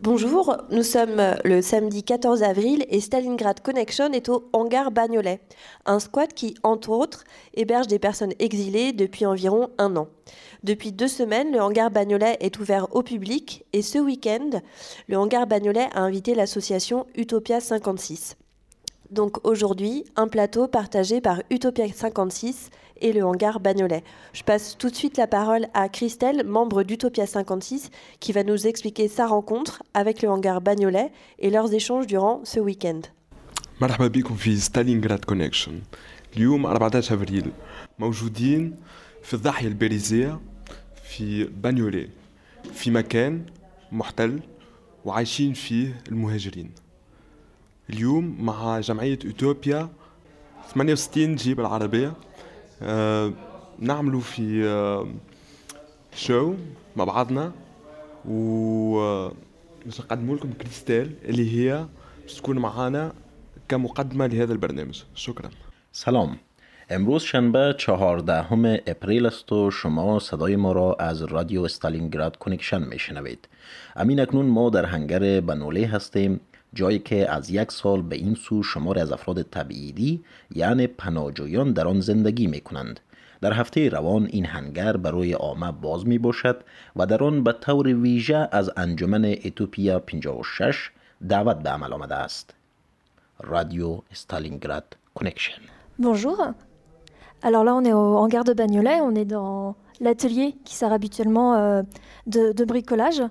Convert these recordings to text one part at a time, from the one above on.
Bonjour, nous sommes le samedi 14 avril et Stalingrad Connection est au hangar Bagnolet, un squat qui, entre autres, héberge des personnes exilées depuis environ un an. Depuis deux semaines, le hangar Bagnolet est ouvert au public et ce week-end, le hangar Bagnolet a invité l'association Utopia 56. Donc aujourd'hui, un plateau partagé par Utopia 56 et le hangar Bagnolet. Je passe tout de suite la parole à Christelle, membre d'Utopia 56, qui va nous expliquer sa rencontre avec le hangar Bagnolet et leurs échanges durant ce week-end. مرحبا بكم في ستالينغراد كونكشن اليوم 14 افريل موجودين في الضاحيه الباريزيه في بانيولي في مكان محتل وعايشين فيه المهاجرين اليوم مع جمعيه اوتوبيا 68 جيب العربيه آه نعملوا في آه شو مع بعضنا و آه، باش نقدموا لكم كريستال اللي هي باش تكون معانا كمقدمة لهذا البرنامج. شكرا. سلام. امروز شنبه چهاردهم اپریل است و شما صدای ما را از رادیو استالینگراد کنکشن میشنوید. امین اکنون ما در هنگر بنوله هستیم. جایی که از یک سال به این سو شمار از افراد تبعیدی یعنی پناهجویان در آن زندگی می کنند در هفته روان این هنگر برای عامه باز می باشد و در آن به طور ویژه از انجمن اتوپیا 56 دعوت به عمل آمده است رادیو استالینگراد کنکشن Bonjour. Alors là, on est au hangar de Bagnolet, on est dans l'atelier qui sert habituellement euh, de, de bricolage.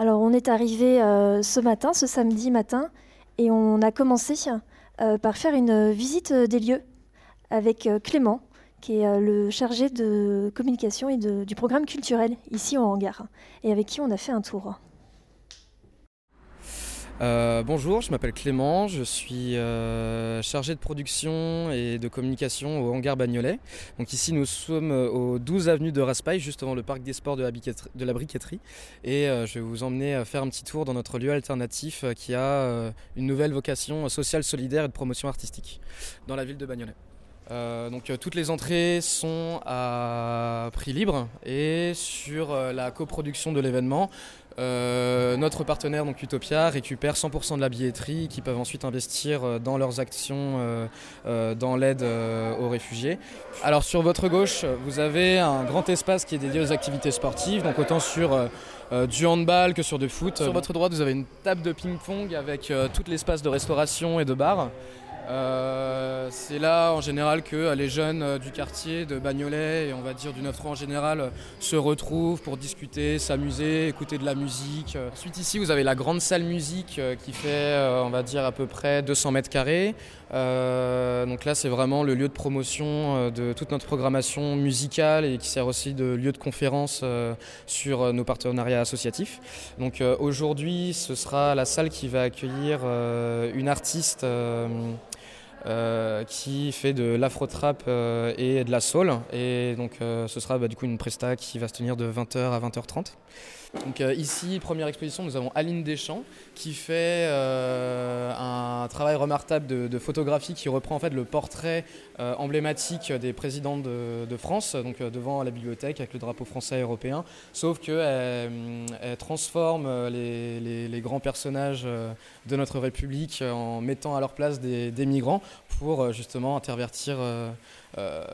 Alors on est arrivé euh, ce matin, ce samedi matin, et on a commencé euh, par faire une visite des lieux avec euh, Clément, qui est le chargé de communication et de- du programme culturel ici au hangar, et avec qui on a fait un tour. Euh, bonjour, je m'appelle Clément, je suis euh, chargé de production et de communication au hangar Bagnolet. Donc ici nous sommes au 12 avenue de Raspail, juste devant le parc des sports de la, briqueterie-. Et euh, je vais vous emmener euh, faire un petit tour dans notre lieu alternatif euh, qui a euh, une nouvelle vocation sociale, solidaire et de promotion artistique dans la ville de Bagnolet. Euh, donc euh, toutes les entrées sont à prix libre et sur euh, la coproduction de l'événement, euh, notre partenaire donc Utopia récupère 100% de la billetterie qu'ils peuvent ensuite investir euh, dans leurs actions euh, dans l'aide euh, aux réfugiés. Alors sur votre gauche, vous avez un grand espace qui est dédié aux activités sportives, donc autant sur du handball que sur du foot. Sur votre droite, vous avez une table de ping-pong avec tout l'espace de restauration et de bar. Euh, c'est là en général que euh, les jeunes euh, du quartier de Bagnolet et on va dire du 9-3 en général se retrouvent pour discuter, s'amuser, écouter de la musique. Ensuite ici vous avez la grande salle musique qui fait on va dire à peu près 200 mètres carrés. donc là c'est vraiment le lieu de promotion de toute notre programmation musicale et qui sert aussi de lieu de conférence sur nos partenariats associatifs. Donc aujourd'hui ce sera la salle qui va accueillir une artiste euh, qui fait de l'afro-trap euh, et de la soul. Et donc euh, ce sera bah, du coup une presta qui va se tenir de 20h à 20h30. Donc euh, ici, première exposition, nous avons Aline Deschamps qui fait euh, un travail remarquable de, photographie qui reprend en fait le portrait euh, emblématique des présidents de, France, donc devant la bibliothèque avec le drapeau français et européen, sauf qu'elle elle transforme les, grands personnages de notre République en mettant à leur place des, migrants pour justement intervertir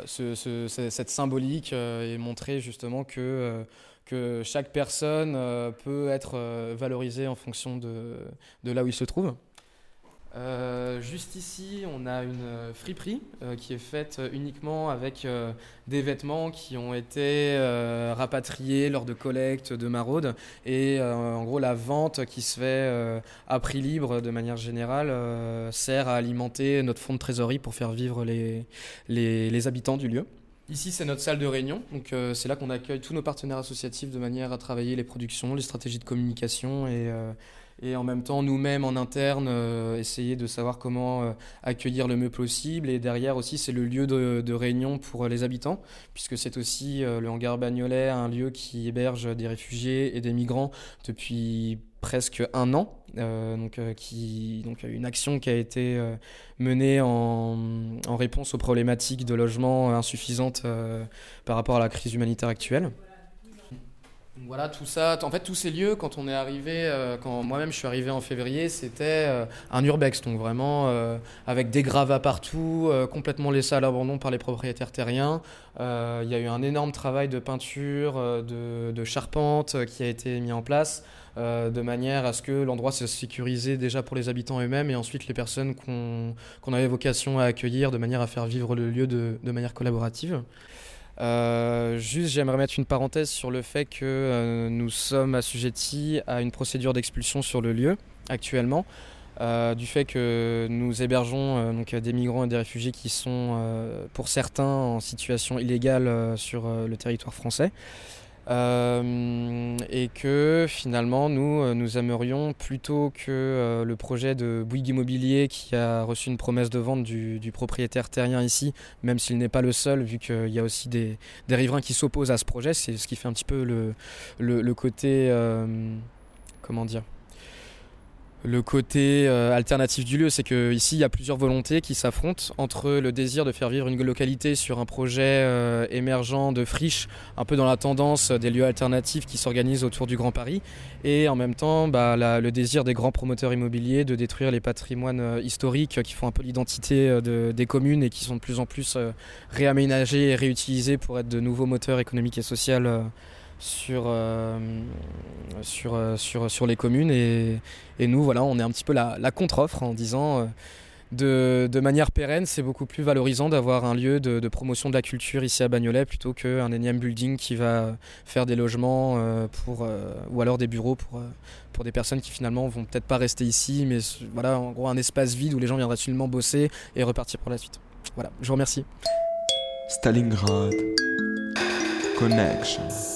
cette symbolique et montrer justement que que chaque personne euh, peut être euh, valorisée en fonction de, là où il se trouve. Euh, juste ici, on a une friperie qui est faite uniquement avec des vêtements qui ont été rapatriés lors de collectes, de maraudes. Et en gros, la vente qui se fait à prix libre de manière générale sert à alimenter notre fonds de trésorerie pour faire vivre les, les habitants du lieu. Ici, c'est notre salle de réunion. Donc, euh, c'est là qu'on accueille tous nos partenaires associatifs de manière à travailler les productions, les stratégies de communication et, euh, et en même temps, nous-mêmes en interne, euh, essayer de savoir comment accueillir le mieux possible. Et derrière aussi, c'est le lieu de, réunion pour les habitants, puisque c'est aussi le hangar Bagnolet, un lieu qui héberge des réfugiés et des migrants depuis presque un an. Euh, donc, euh, donc une action qui a été euh, menée en, en, réponse aux problématiques de logement insuffisantes par rapport à la crise humanitaire actuelle. Voilà, tout ça, en fait, tous ces lieux, quand on est arrivé, quand moi-même je suis arrivé en février, c'était un urbex, donc vraiment avec des gravats partout, complètement laissé à l'abandon par les propriétaires terriens. Il y a eu un énorme travail de peinture, de, charpente qui a été mis en place. Euh, de manière à ce que l'endroit soit sécurisé déjà pour les habitants eux-mêmes et ensuite les personnes qu'on avait vocation à accueillir de manière à faire vivre le lieu de, manière collaborative. Euh, juste, j'aimerais mettre une parenthèse sur le fait que euh, nous sommes assujettis à une procédure d'expulsion sur le lieu actuellement. du fait que nous hébergeons donc, des migrants et des réfugiés qui sont pour certains en situation illégale sur le territoire français. Euh, et que finalement nous, euh, nous aimerions plutôt que euh, le projet de Bouygues Immobilier qui a reçu une promesse de vente du, propriétaire terrien ici, même s'il n'est pas le seul, vu qu'il y a aussi des, riverains qui s'opposent à ce projet, c'est ce qui fait un petit peu le, le côté... comment dire le côté euh, alternatif du lieu, c'est qu'ici il y a plusieurs volontés qui s'affrontent entre le désir de faire vivre une localité sur un projet euh, émergent de friche, un peu dans la tendance des lieux alternatifs qui s'organisent autour du Grand Paris, et en même temps bah, le désir des grands promoteurs immobiliers de détruire les patrimoines euh, historiques qui font un peu l'identité des communes et qui sont de plus en plus réaménagés et réutilisés pour être de nouveaux moteurs économiques et sociaux sur, euh, sur, euh, sur, sur les communes. Et, et, nous, voilà, on est un petit peu la, contre-offre en disant euh, de, de, manière pérenne, c'est beaucoup plus valorisant d'avoir un lieu de, de, promotion de la culture ici à Bagnolet plutôt qu'un énième building qui va faire des logements pour, ou alors des bureaux pour, pour des personnes qui finalement vont peut-être pas rester ici, mais voilà, en gros, un espace vide où les gens viendraient seulement bosser et repartir pour la suite. Voilà, je vous remercie. Stalingrad Connection.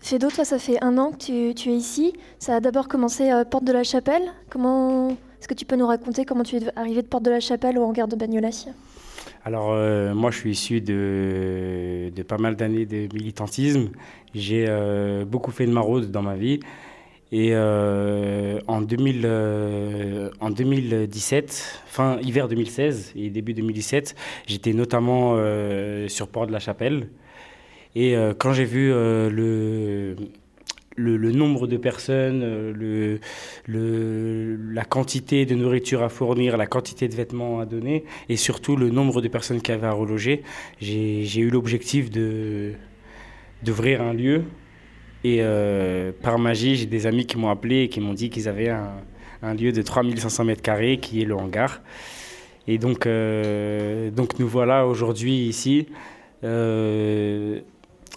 Fedo, toi, ça fait un an que tu, es ici. Ça a d'abord commencé à Porte de la Chapelle. Comment est-ce que tu peux nous raconter comment tu es arrivé de Porte de la Chapelle au hangar de Bagnolet? Alors, euh, moi, je suis issu de, pas mal d'années de militantisme. J'ai euh, beaucoup fait de maraude dans ma vie. Et en, 2000, en 2017, fin hiver 2016 et début 2017, j'étais notamment sur Port de la Chapelle. Et quand j'ai vu le, le, nombre de personnes, euh, le, la quantité de nourriture à fournir, la quantité de vêtements à donner et surtout le nombre de personnes qui avaient à reloger, j'ai eu l'objectif d'ouvrir un lieu. Et euh, par magie, j'ai des amis qui m'ont appelé et qui m'ont dit qu'ils avaient un, lieu de 3500 mètres carrés qui est le hangar. Et donc, euh, donc nous voilà aujourd'hui ici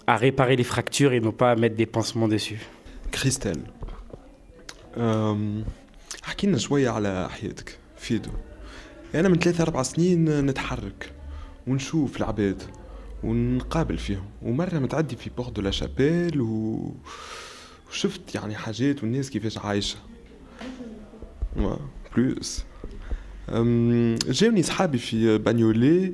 à réparer les fractures et non pas à mettre des pansements dessus. كريستال حكي لنا شوية على حياتك فيدو أنا من ثلاثة أربع سنين نتحرك ونشوف العباد ونقابل فيهم ومرة متعدي في بورت دو لا شابيل و... وشفت يعني حاجات والناس كيفاش عايشة بلوس جاوني صحابي في بانيولي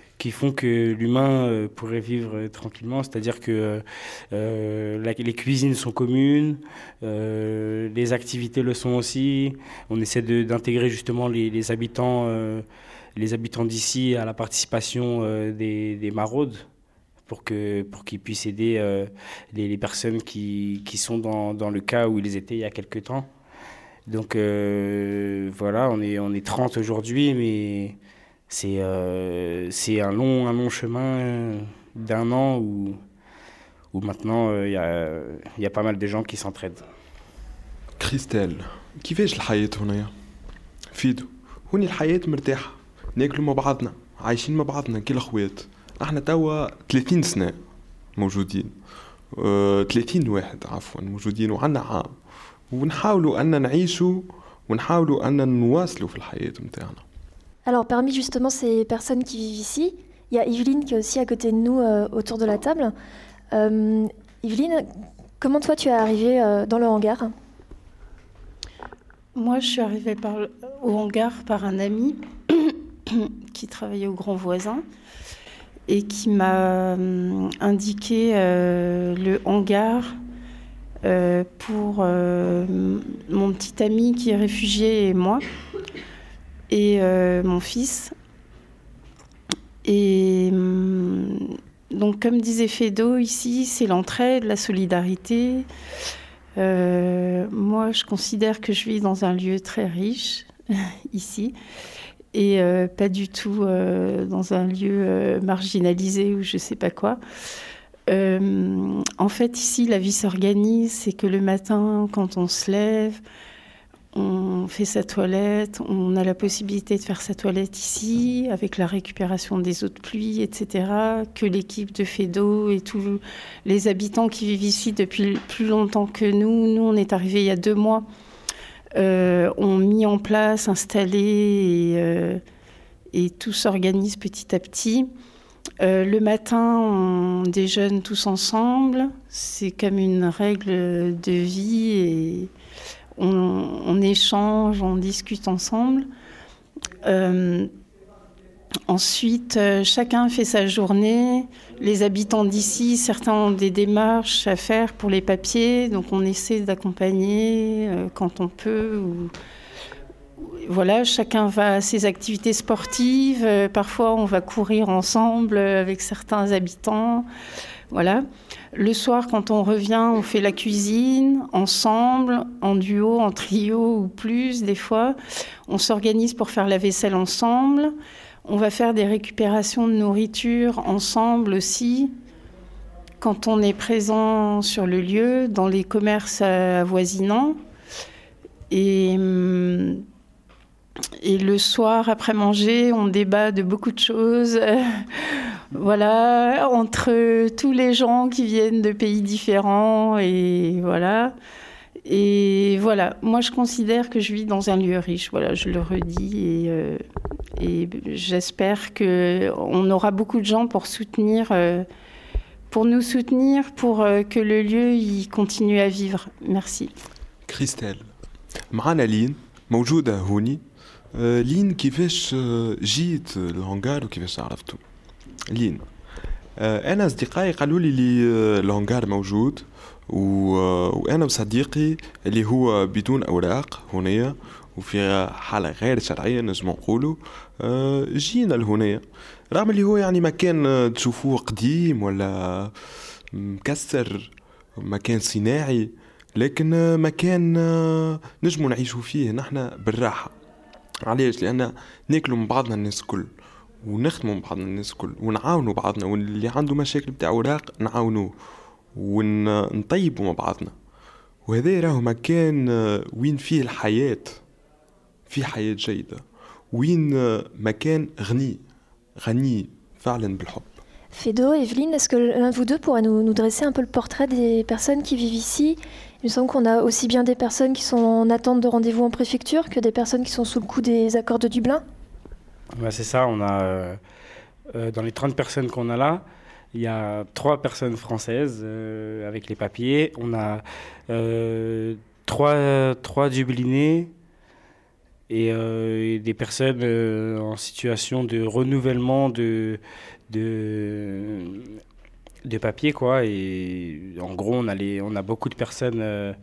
qui font que l'humain euh, pourrait vivre euh, tranquillement. C'est-à-dire que euh, les cuisines sont communes, les activités le sont aussi. On essaie d'intégrer justement les, habitants, les habitants d'ici à la participation des, maraudes pour que pour qu'ils puissent aider les, personnes qui, qui sont dans, dans, le cas où ils étaient il y a quelques temps. Donc voilà, on est on est 30 aujourd'hui, mais c'est euh, c'est un, long, un long chemin d'un an où, où maintenant euh, il y, a, y a pas mal de gens qui s'entraident. كريستال كيفاش الحياة هنايا؟ فيدو هوني الحياة مرتاحة ناكلوا مع بعضنا عايشين مع بعضنا كي الأخوات إحنا توا 30 سنة موجودين أه 30 واحد عفوا موجودين وعنا عام ونحاولوا أن نعيشوا ونحاولوا أن نواصلوا في الحياة متاعنا Alors, parmi justement ces personnes qui vivent ici, il y a Yveline qui est aussi à côté de nous euh, autour de la table. Euh, Yveline, comment toi tu es arrivée euh, dans le hangar? Moi, je suis arrivée au hangar par un ami qui travaillait au Grand Voisin et qui m'a indiqué le hangar pour mon petit ami qui est réfugié et moi et euh, mon fils. Et hum, donc, comme disait Fedo, ici, c'est l'entraide, la solidarité. Euh, moi, je considère que je vis dans un lieu très riche, ici, et euh, pas du tout dans un lieu marginalisé ou je sais pas quoi. en fait, ici, la vie s'organise, c'est que le matin, quand on se lève, on fait sa toilette, on a la possibilité de faire sa toilette ici, avec la récupération des eaux de pluie, etc., que l'équipe de FEDO et tous les habitants qui vivent ici depuis plus longtemps que nous, nous on est arrivés il y a deux mois, euh, ont mis en place, installé et, euh, tout s'organise petit à petit. Euh, le matin, on déjeune tous ensemble. C'est comme une règle de vie et on, échange, on discute ensemble. Euh, ensuite, euh, chacun fait sa journée. Les habitants d'ici, certains ont des démarches à faire pour les papiers, donc on essaie d'accompagner euh, quand on peut. Voilà, chacun va à ses activités sportives. parfois, on va courir ensemble avec certains habitants. Voilà. Le soir, quand on revient, on fait la cuisine ensemble, en duo, en trio ou plus des fois. On s'organise pour faire la vaisselle ensemble. On va faire des récupérations de nourriture ensemble aussi. Quand on est présent sur le lieu, dans les commerces avoisinants. Et hum, et le soir, après manger, on débat de beaucoup de choses. voilà, entre tous les gens qui viennent de pays différents et voilà. Et voilà, moi je considère que je vis dans un lieu riche. Voilà, je le redis et, et j'espère que on aura beaucoup de gens pour soutenir, pour nous soutenir, pour que le lieu y continue à vivre. Merci. Christelle, معنا لين موجودة هوني لين كيفاش جيت الهونغار وكيفاش عرفتو لين أنا اصدقائي قالوا لي لي الهونغار موجود. وأنا وصديقي اللي هو بدون اوراق هنا وفي حالة غير شرعية نجم نقولوا جينا لهنا رغم اللي هو يعني مكان تشوفوه قديم ولا مكسر مكان صناعي لكن مكان نجموا نعيشوا فيه نحن بالراحة علاش لأن ناكلوا من بعضنا الناس الكل ونخدموا من بعضنا الناس الكل ونعاونوا بعضنا واللي عنده مشاكل بتاع اوراق نعاونوه ونطيبوا مع بعضنا. وهذا راهو مكان وين فيه الحياة فيه حياة جيدة. وين مكان غني غني فعلا بالحب. Fedo, Evelyne, est-ce que l'un de vous deux pourrait nous, nous, dresser un peu le portrait des personnes qui vivent ici? Il me semble qu'on a aussi bien des personnes qui sont en attente de rendez-vous en préfecture que des personnes qui sont sous le coup des accords de Dublin C'est ça, on a, euh, euh, dans les 30 personnes qu'on a là, il y a trois personnes françaises euh, avec les papiers. On a euh, trois, trois Dublinés et, et des personnes en situation de renouvellement de, de, de papier. Quoi. Et en gros, on a, on a beaucoup de personnes, euh,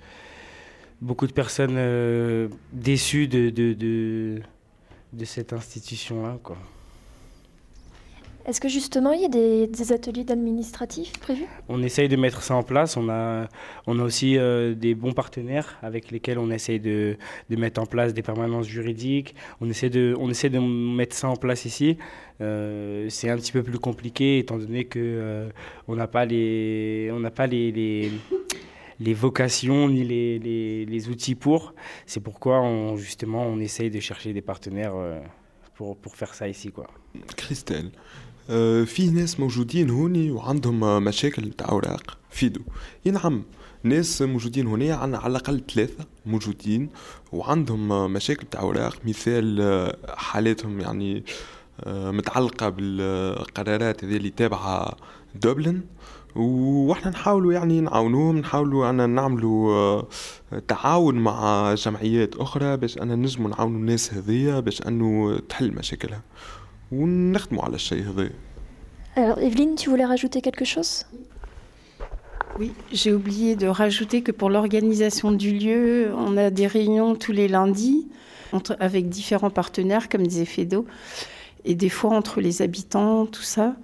beaucoup de personnes euh, déçues de, de, de, de cette institution-là. Quoi. Est-ce que justement il y a des, des ateliers d'administratifs prévus? On essaye de mettre ça en place. On a, on a aussi euh, des bons partenaires avec lesquels on essaye de, de, mettre en place des permanences juridiques. On essaie de, on essaie de mettre ça en place ici. Euh, c'est un petit peu plus compliqué étant donné que euh, on n'a pas les, on n'a pas les, les les vocations ni les, les, les outils pour. C'est pourquoi on, justement on essaye de chercher des partenaires pour, pour faire ça ici. Quoi. Christelle, في ناس موجودين هوني وعندهم مشاكل تاع أوراق. فيدو. ينعم ناس موجودين هنا عندنا على الأقل ثلاثة موجودين وعندهم مشاكل تاع أوراق. مثال حالاتهم يعني متعلقة بالقرارات هذه اللي تابعة دوبلن. وإحنا نحاولوا يعني نعاونوهم نحاولوا أنا نعملوا تعاون مع جمعيات أخرى باش أنا نجموا نعاونوا الناس هذيا باش أنه تحل مشاكلها. ونخدموا على الشيء هذا. Alors, Evelyne, tu voulais rajouter quelque chose? Oui, j'ai oublié de rajouter que pour l'organisation du lieu, on a des réunions tous les lundis entre, avec différents partenaires, comme disait Fedo, et des fois entre les habitants, tout ça.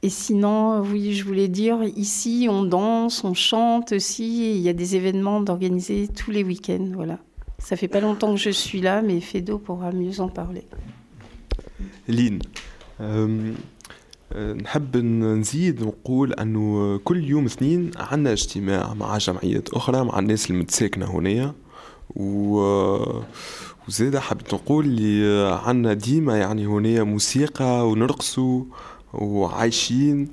Et sinon, oui, je voulais dire, ici, on danse, on chante aussi, et il y a des événements d'organiser tous les week-ends, voilà. Ça fait pas longtemps que je suis là, mais Fedo pourra mieux en parler. Lynn, euh, نحب نزيد ونقول أنه كل يوم اثنين عندنا اجتماع مع جمعيات أخرى مع الناس المتساكنة هنا و وزيدا حبيت نقول اللي عندنا ديما يعني هنا موسيقى ونرقصوا وعايشين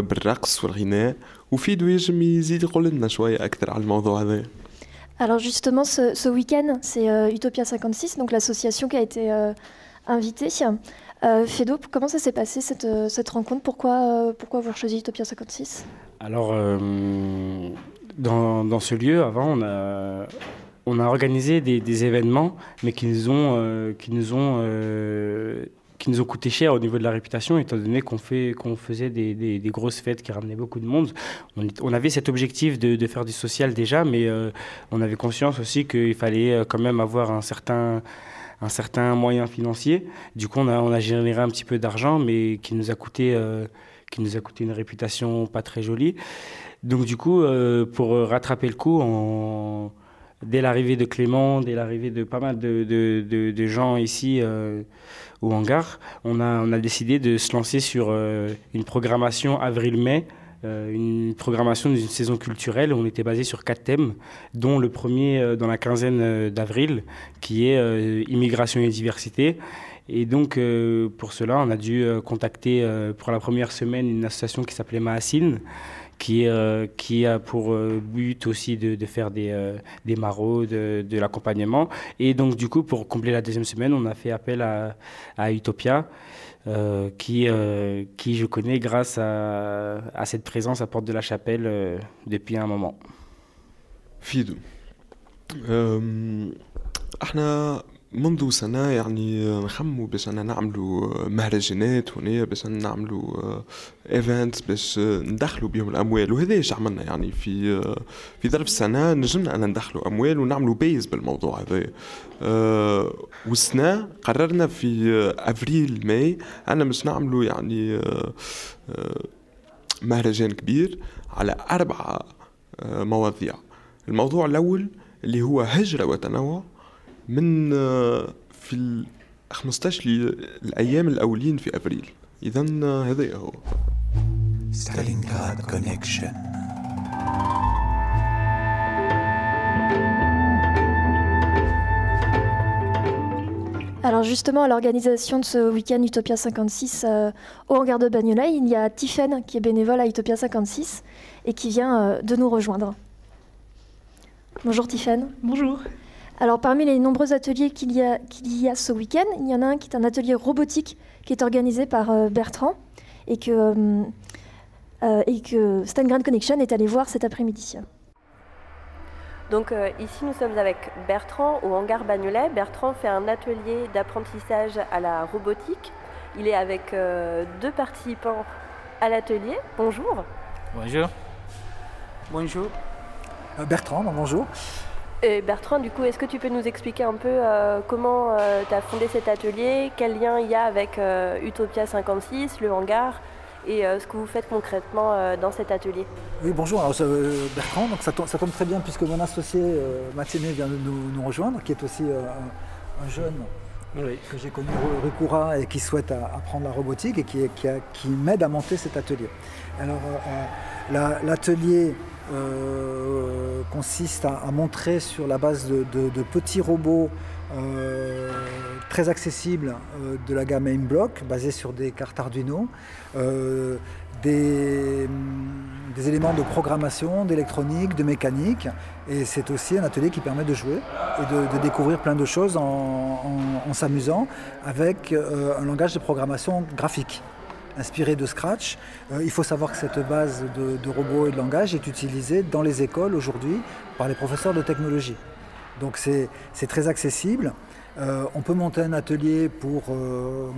بالرقص والغناء. وفيدو يجم يزيد يقول لنا شوية أكثر على الموضوع هذا. Alors justement, ce, ce week-end, c'est euh, Utopia 56, donc l'association qui a été euh, invité. Euh, Fedo, comment ça s'est passé cette, cette rencontre? Pourquoi, euh, pourquoi avoir choisi Utopia 56 Alors, euh, dans, dans, ce lieu, avant, on a, on a organisé des, événements, mais qui nous ont, qui nous ont qui nous ont coûté cher au niveau de la réputation, étant donné qu'on faisait des, des, grosses fêtes qui ramenaient beaucoup de monde. On, avait cet objectif de, de, faire du social déjà, mais euh, on avait conscience aussi qu'il fallait quand même avoir un certain, un certain moyen financier. Du coup, on a, on a généré un petit peu d'argent, mais qui nous a coûté, euh, qui nous a coûté une réputation pas très jolie. Donc, du coup, euh, pour rattraper le coup, dès l'arrivée de Clément, dès l'arrivée de pas mal de, de, gens ici euh, au hangar, on a, on a décidé de se lancer sur une programmation avril-mai, une programmation d'une saison culturelle. On était basé sur quatre thèmes, dont le premier dans la quinzaine d'avril, qui est immigration et diversité. Et donc, pour cela, on a dû contacter pour la première semaine une association qui s'appelait Mahassine, qui, qui a pour but aussi de, faire des, des maraudes, de, de l'accompagnement. Et donc, du coup, pour combler la deuxième semaine, on a fait appel à, à Utopia. Euh, qui, euh, qui je connais grâce à, à, cette présence à Porte de la Chapelle euh, depuis un moment. Fidou. احنا منذ سنة يعني نخمو باش أنا نعملوا مهرجانات هنا باش نعملوا ايفنت باش ندخلوا بهم الأموال. وهذا إيش عملنا يعني في في ظرف سنة نجمنا أن ندخلوا أموال ونعملوا بيز بالموضوع هذا. أه والسنة قررنا في أفريل ماي أنا باش نعملوا يعني أه مهرجان كبير على أربعة مواضيع. الموضوع الأول اللي هو هجرة وتنوع من في ال 15 الايام الاولين في ابريل اذا هذا هو ستالينغراد كونيكشن Alors justement, à l'organisation de ce week-end Utopia 56 euh, au hangar de Bagnolet, il y a Tiffen qui est bénévole à Utopia 56 et qui vient euh, de nous rejoindre. Bonjour Tiffen. Bonjour. Alors parmi les nombreux ateliers qu'il y, a, qu'il y a ce week-end, il y en a un qui est un atelier robotique qui est organisé par euh, Bertrand et que, euh, euh, et que Stan Grand Connection est allé voir cet après-midi. Donc euh, ici nous sommes avec Bertrand au hangar Bagnolet. Bertrand fait un atelier d'apprentissage à la robotique. Il est avec euh, deux participants à l'atelier. Bonjour. Bonjour. Bonjour. Euh, Bertrand, bonjour. Et Bertrand, du coup, est-ce que tu peux nous expliquer un peu euh, comment euh, tu as fondé cet atelier, quel lien il y a avec euh, Utopia 56, le hangar, et ce que vous faites concrètement dans cet atelier? Oui, bonjour, Alors, Bertrand, donc ça, tombe, ça, tombe très bien puisque mon associé Mathieu vient de nous, nous, rejoindre, qui est aussi un, un, jeune oui. que j'ai connu rue Coura et qui souhaite apprendre la robotique et qui, qui, qui m'aide à monter cet atelier. Alors, l'atelier... Euh, consiste à, montrer sur la base de, petits robots euh, très accessibles euh, de la gamme AimBlock, basés sur des cartes Arduino, euh, des, éléments de programmation, d'électronique, de mécanique. Et c'est aussi un atelier qui permet de jouer et de, découvrir plein de choses en, s'amusant avec un langage de programmation graphique inspiré de Scratch. Euh, il faut savoir que cette base de, robots et de langage est utilisée dans les écoles aujourd'hui par les professeurs de technologie. Donc c'est très accessible. Euh, on peut monter un atelier pour euh,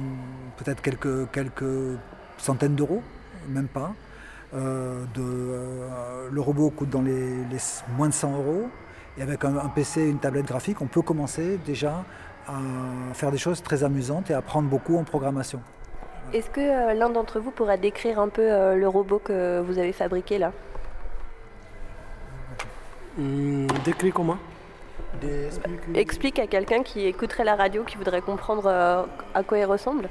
peut-être quelques, centaines d'euros, même pas. Le robot coûte dans les, moins de 100 euros. Et avec un, un PC et une tablette graphique, on peut commencer déjà à faire des choses très amusantes et apprendre beaucoup en programmation. Est-ce que euh, l'un d'entre vous pourra décrire un peu euh, le robot que vous avez fabriqué là? Mmh, Décrit comment? Des... Explique à quelqu'un qui écouterait la radio, qui voudrait comprendre euh, à quoi il ressemble.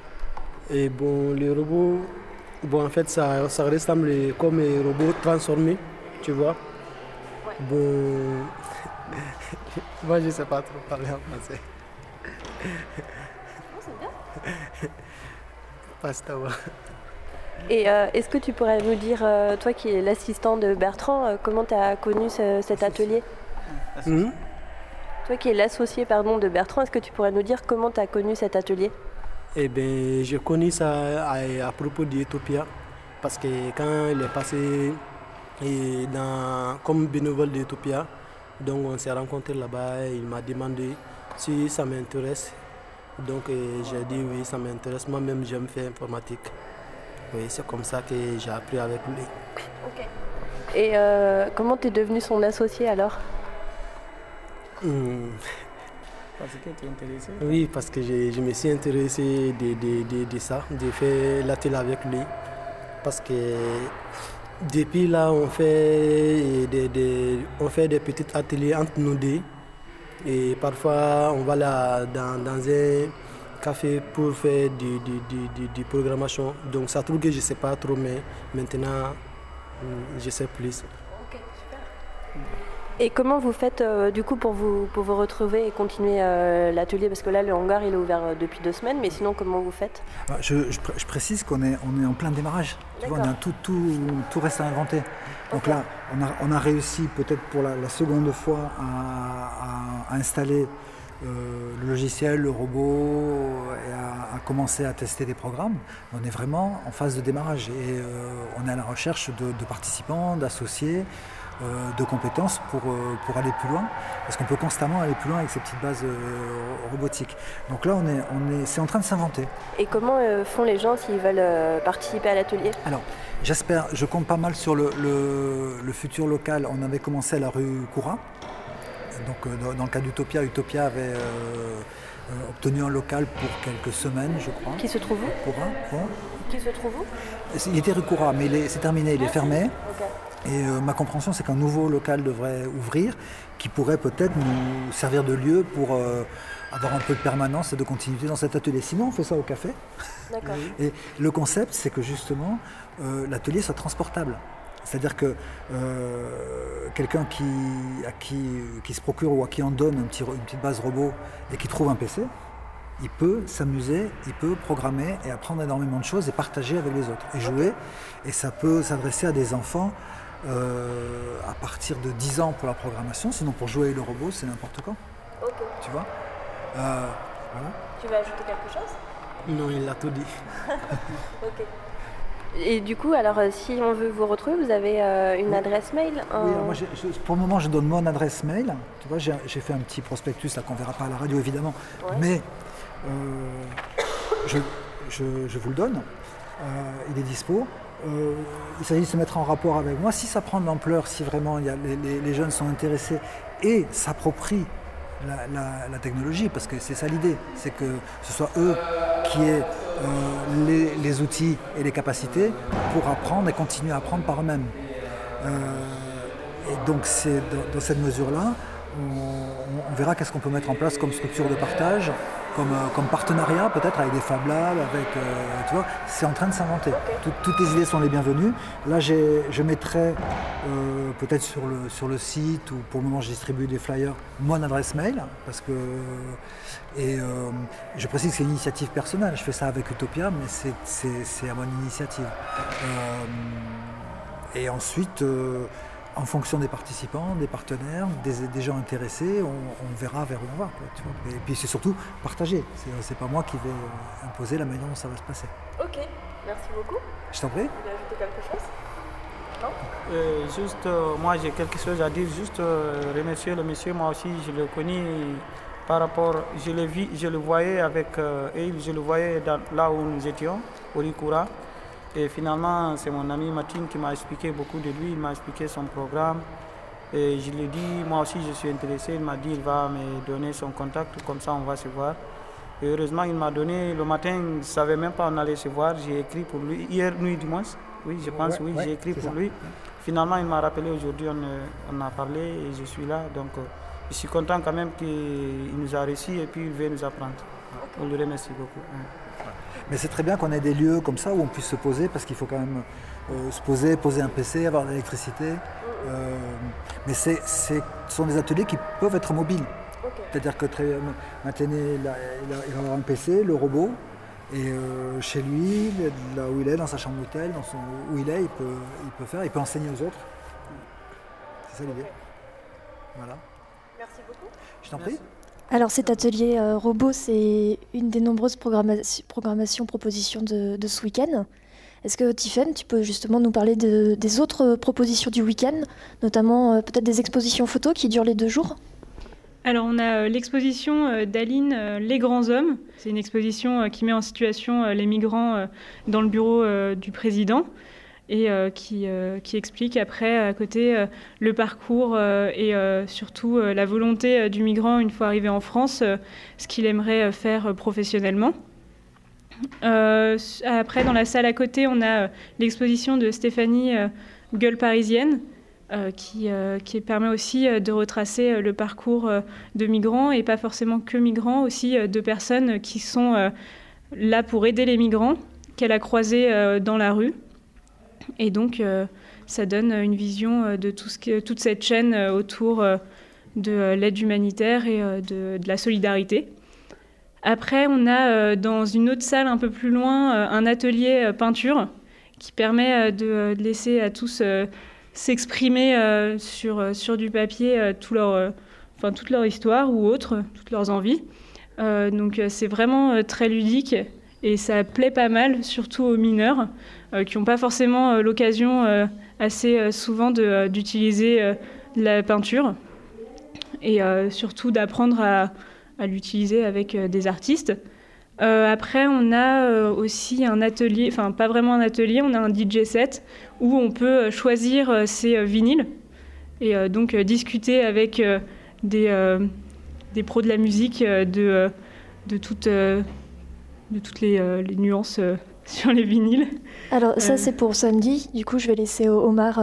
Et bon, le robot, bon, en fait, ça, ça ressemble comme un robot transformé, tu vois. Ouais. Bon, moi je ne sais pas trop parler en français. Oh, c'est bien. Et euh, est-ce que tu pourrais nous dire, euh, toi qui es l'assistant de Bertrand, euh, comment tu as connu ce, cet atelier mmh. Toi qui es l'associé pardon, de Bertrand, est-ce que tu pourrais nous dire comment tu as connu cet atelier? Eh bien, j'ai connu ça à, à propos d'Utopia, parce que quand il est passé et dans, comme bénévole d'Utopia, donc on s'est rencontrés là-bas, il m'a demandé si ça m'intéresse donc euh, j'ai dit oui, ça m'intéresse. Moi-même, j'aime faire informatique. Oui, c'est comme ça que j'ai appris avec lui. Okay. Et euh, comment tu es devenu son associé alors? Mmh. Parce que tu es intéressé Oui, parce que je, je, me suis intéressé de, de, de, de ça, de faire l'atelier avec lui. Parce que depuis là, on fait des, des, on fait des petits ateliers entre nous deux. Et parfois, on va là dans, dans un café pour faire du, du, du, du, programmation. Donc ça trouve que je ne sais pas trop, mais maintenant, je sais plus. Ok, super. Et comment vous faites euh, du coup pour vous, pour vous retrouver et continuer euh, l'atelier? Parce que là, le hangar, il est ouvert euh, depuis deux semaines, mais sinon, comment vous faites? Bah, je, je, précise qu'on est, on est en plein démarrage. Tu vois, on a tout, tout, tout reste à inventer. Donc là, on a, réussi peut-être pour la, seconde fois à, installer le logiciel, le robot et à, commencer à tester des programmes. On est vraiment en phase de démarrage et on est à la recherche de participants, d'associés. Euh, de compétences pour, euh, pour aller plus loin, parce qu'on peut constamment aller plus loin avec ces petites bases euh, robotiques. Donc là, on est, on est, c'est en train de s'inventer. Et comment font les gens s'ils veulent participer à l'atelier? Alors, j'espère, je compte pas mal sur le, le, futur local. On avait commencé à la rue Coura. Donc, dans, le cas d'Utopia, Utopia avait obtenu un local pour quelques semaines, je crois. Qui se trouve où? Coura, Qui se trouve où? Il était rue Coura, mais c'est terminé, il est fermé. Et euh, ma compréhension, c'est qu'un nouveau local devrait ouvrir, qui pourrait peut-être nous servir de lieu pour euh, avoir un peu de permanence et de continuité dans cet atelier. Sinon, on fait ça au café. Et le concept, c'est que justement, euh, l'atelier soit transportable. C'est-à-dire que quelqu'un qui, qui, se procure ou à qui on donne une petite base robot et qui trouve un PC, il peut s'amuser, il peut programmer et apprendre énormément de choses et partager avec les autres et jouer. Et ça peut s'adresser à des enfants euh, à partir de 10 ans pour la programmation, sinon pour jouer le robot, c'est n'importe quand. Tu vois? Euh, Tu veux ajouter quelque chose? Non, il a tout dit. ok. Et du coup, alors euh, si on veut vous retrouver, vous avez une adresse mail Oui, moi, pour le moment, je donne mon adresse mail. Tu vois, j'ai fait un petit prospectus là qu'on verra pas à la radio évidemment, mais je, je, vous le donne. il est dispo. Euh, il s'agit de se mettre en rapport avec moi. Si ça prend de l'ampleur, si vraiment les, jeunes sont intéressés et s'approprient la, technologie, parce que c'est ça l'idée, c'est que ce soit eux qui aient euh, les, outils et les capacités pour apprendre et continuer à apprendre par eux-mêmes. Euh, et donc c'est dans, cette mesure-là, on verra qu'est-ce qu'on peut mettre en place comme structure de partage, comme, euh, comme partenariat peut-être avec des Fab Labs, avec, euh, tu vois, c'est en train de s'inventer. toutes les idées sont les bienvenues. Là, je mettrai euh, peut-être sur le, sur le site, ou pour le moment je distribue des flyers, mon adresse mail, parce que, et je précise que c'est une initiative personnelle, je fais ça avec Utopia, mais c'est à mon initiative. et ensuite, en fonction des participants, des partenaires, des, gens intéressés, on, verra vers où on va. Et puis c'est surtout partager. C'est pas moi qui vais euh, imposer la manière dont ça va se passer. Ok, merci beaucoup. Je t'en prie. Vous voulez ajouter quelque chose? Non? Euh, Juste, euh, moi j'ai quelque chose à dire. Juste remercier le monsieur. Moi aussi, je le connais par rapport. Je le, vis, je le voyais avec et je le voyais là où nous étions, au Rikura. Et finalement, c'est mon ami Martin qui m'a expliqué beaucoup de lui, il m'a expliqué son programme. Et je lui ai dit, moi aussi je suis intéressé, il m'a dit, il va me donner son contact, comme ça on va se voir. Et heureusement, il m'a donné, le matin, je ne savais même pas on allait se voir, j'ai écrit pour lui, hier nuit du moins, oui, je pense, oui, j'ai écrit pour lui. Finalement, il m'a rappelé aujourd'hui, on, a parlé et je suis là. Donc, euh, je suis content quand même qu'il nous a réussi et puis il veut nous apprendre. On le remercie beaucoup. Mais c'est très bien qu'on ait des lieux comme ça où on puisse se poser, parce qu'il faut quand même euh, se poser, poser un PC, avoir de l'électricité. Euh, mais ce sont des ateliers qui peuvent être mobiles. C'est-à-dire que très, maintenant, il, va avoir un PC, le robot, et euh, chez lui, là où il est, dans sa chambre d'hôtel, où il est, il peut, il peut faire, il peut enseigner aux autres. C'est ça l'idée. Voilà. Merci beaucoup. Je t'en prie. Alors cet atelier euh, robot, c'est une des nombreuses programmations, propositions de, ce week-end. Est-ce que Tiffen, tu peux justement nous parler des autres propositions du week-end, notamment euh, peut-être des expositions photos qui durent les deux jours? Alors on a euh, l'exposition d'Aline Les Grands Hommes. C'est une exposition qui met en situation les migrants dans le bureau du président et euh, qui, euh, qui, explique après à côté euh, le parcours et surtout la volonté du migrant une fois arrivé en France, ce qu'il aimerait faire professionnellement. après, dans la salle à côté, on a l'exposition de Stéphanie Gueule parisienne, qui, qui, permet aussi de retracer le parcours de migrants et pas forcément que migrants, aussi de personnes qui sont là pour aider les migrants qu'elle a croisés dans la rue. Et donc, euh, ça donne une vision de tout ce toute cette chaîne autour de l'aide humanitaire et de, la solidarité. Après, on a dans une autre salle un peu plus loin un atelier peinture qui permet de, laisser à tous s'exprimer sur, du papier toute leur histoire ou autre, toutes leurs envies. donc c'est vraiment très ludique et ça plaît pas mal, surtout aux mineurs euh, qui n'ont pas forcément euh, l'occasion euh, assez souvent d'utiliser la peinture et surtout d'apprendre à, l'utiliser avec des artistes. après, on a aussi un atelier, enfin pas vraiment un atelier, on a un DJ set où on peut choisir ses vinyles et donc discuter avec des, des pros de la musique de, de toutes de toutes les, euh, nuances euh, sur les vinyles. Alors ça euh. c'est pour samedi, du coup je vais laisser Omar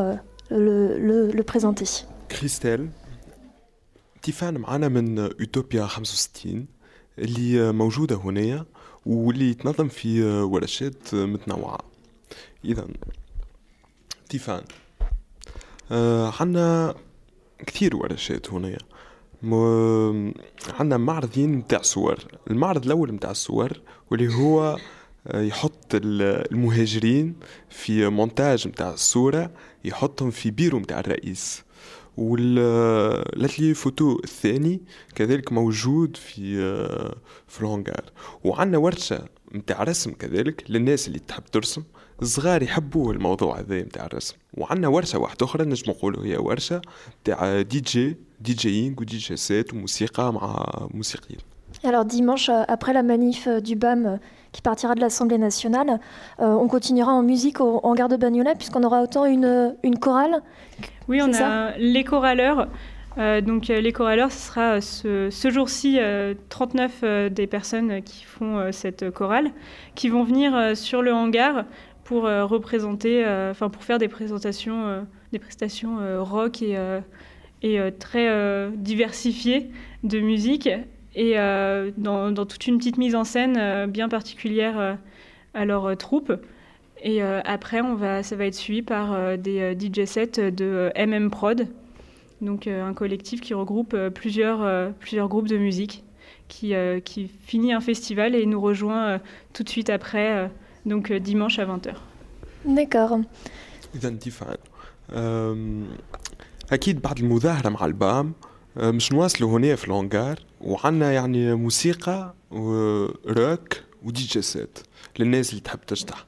le, le, le présenter. كريستال تيفان معنا من يوتوبيا 65 اللي موجودة هنا واللي تنظم في ورشات متنوعة إذا تيفان عنا كثير ورشات هنا م... عندنا معرضين متاع صور المعرض الاول متاع الصور واللي هو آه، يحط المهاجرين في مونتاج متاع الصورة يحطهم في بيرو متاع الرئيس. والاتلي فوتو الثاني كذلك موجود في في الهونغار. وعندنا ورشة متاع رسم كذلك للناس اللي تحب ترسم. الصغار يحبوا الموضوع هذا متاع الرسم. وعندنا ورشة واحدة أخرى نجم نقولوا هي ورشة متاع دي جي دي جيينغ ودي جي سيت وموسيقى مع موسيقيين. Alors dimanche, après la manif du BAM qui partira de l'Assemblée nationale, on continuera en musique au, en gare de Bagnolet puisqu'on aura autant une, une chorale. Oui, on a les choraleurs. donc les choraleurs, ce sera ce, ce jour-ci 39 des personnes qui font cette chorale, qui vont venir sur le hangar pour représenter, enfin pour faire des présentations, des prestations rock et, et très diversifiées de musique et euh, dans, toute une petite mise en scène euh, bien particulière euh, à leur troupe. Et après, on va, ça va être suivi par des DJ sets de MM Prod, donc un collectif qui regroupe plusieurs, plusieurs groupes de musique, qui, qui finit un festival et nous rejoint tout de suite après, donc dimanche à 20h. D'accord. أكيد بعد المظاهرة مع البام مش نواصلوا هنا في الهونغار وعندنا يعني موسيقى وروك ودي جيسات للناس اللي تحب تشطح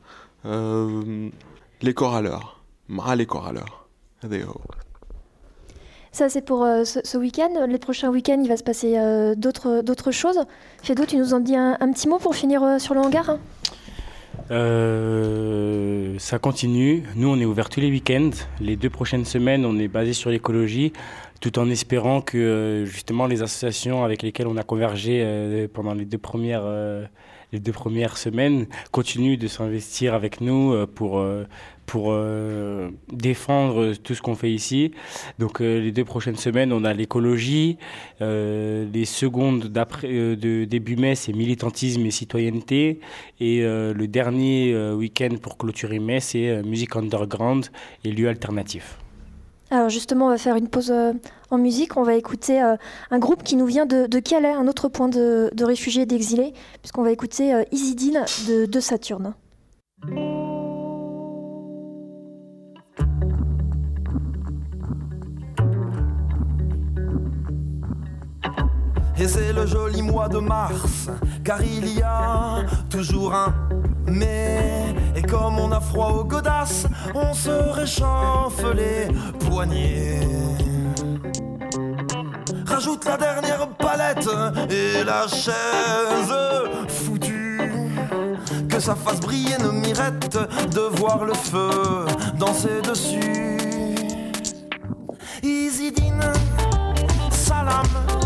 لي كورالور مع لي كورالور هذا هو Ça, c'est pour euh, ce, ce week-end. Les prochains week-ends, il va se passer euh, d'autres, d'autres choses. Fedo, tu nous en dis un, un petit mot pour finir euh, sur le hangar hein euh, ça continue. Nous, on est ouvert tous les week-ends. Les deux prochaines semaines, on est basé sur l'écologie, tout en espérant que euh, justement les associations avec lesquelles on a convergé euh, pendant les deux premières les deux premières semaines continuent de s'investir avec nous pour pour euh, défendre tout ce qu'on fait ici. Donc euh, les deux prochaines semaines, on a l'écologie. Euh, les secondes d'après de début mai, c'est militantisme et citoyenneté. Et le dernier week-end pour clôturer mai, c'est musique underground et lieu alternatif. Alors justement, on va faire une pause en musique. On va écouter un groupe qui nous vient de, Calais, un autre point de, réfugiés et d'exilés, puisqu'on va écouter Isidine de, de Saturne. Et c'est le joli mois de mars, car il y a toujours un mais. Et comme on a froid aux godasses, on se réchauffe les poignets. Rajoute la dernière palette et la chaise foutue. Que ça fasse briller nos mirettes de voir le feu danser dessus. Salam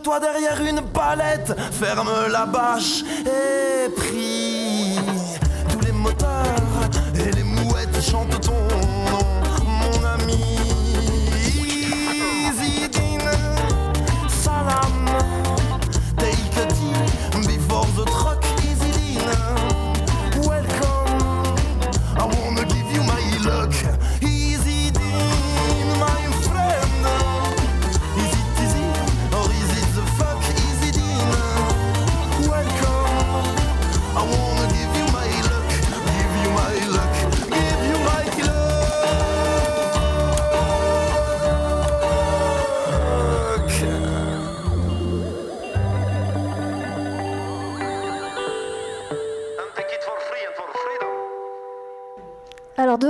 Cache-toi derrière une palette, ferme la bâche et prie. Tous les moteurs et les mouettes chantent ton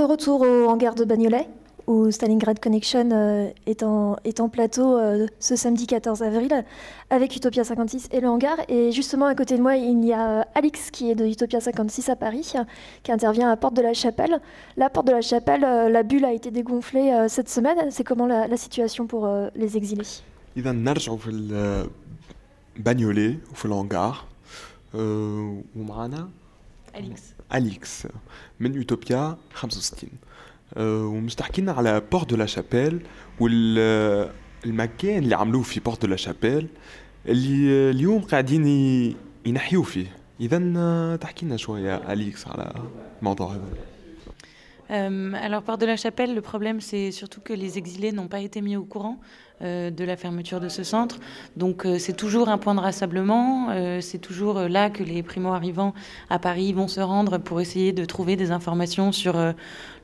de retour au hangar de Bagnolet, où Stalingrad Connection euh, est, en, est en plateau euh, ce samedi 14 avril avec Utopia 56 et le hangar. Et justement à côté de moi, il y a euh, Alix qui est de Utopia 56 à Paris, qui intervient à Porte de la Chapelle. La Porte de la Chapelle, euh, la bulle a été dégonflée euh, cette semaine. C'est comment la, la situation pour euh, les exilés اذا نرجعوا في البانيولي وفي الهانغار أه، ومعنا أليكس. اليكس من يوتوبيا 65 أه، ومش تحكي لنا على بورت دو لا شابيل والمكان اللي عملوه في بورت دو لا شابيل اللي اليوم قاعدين ي- ينحيوا فيه اذا تحكي لنا شويه اليكس على الموضوع هذا Euh, alors, Porte de la Chapelle, le problème, c'est surtout que les exilés n'ont pas été mis au courant euh, de la fermeture de ce centre. Donc, euh, c'est toujours un point de rassemblement. euh, c'est toujours euh, là que les primo-arrivants à Paris vont se rendre pour essayer de trouver des informations sur euh,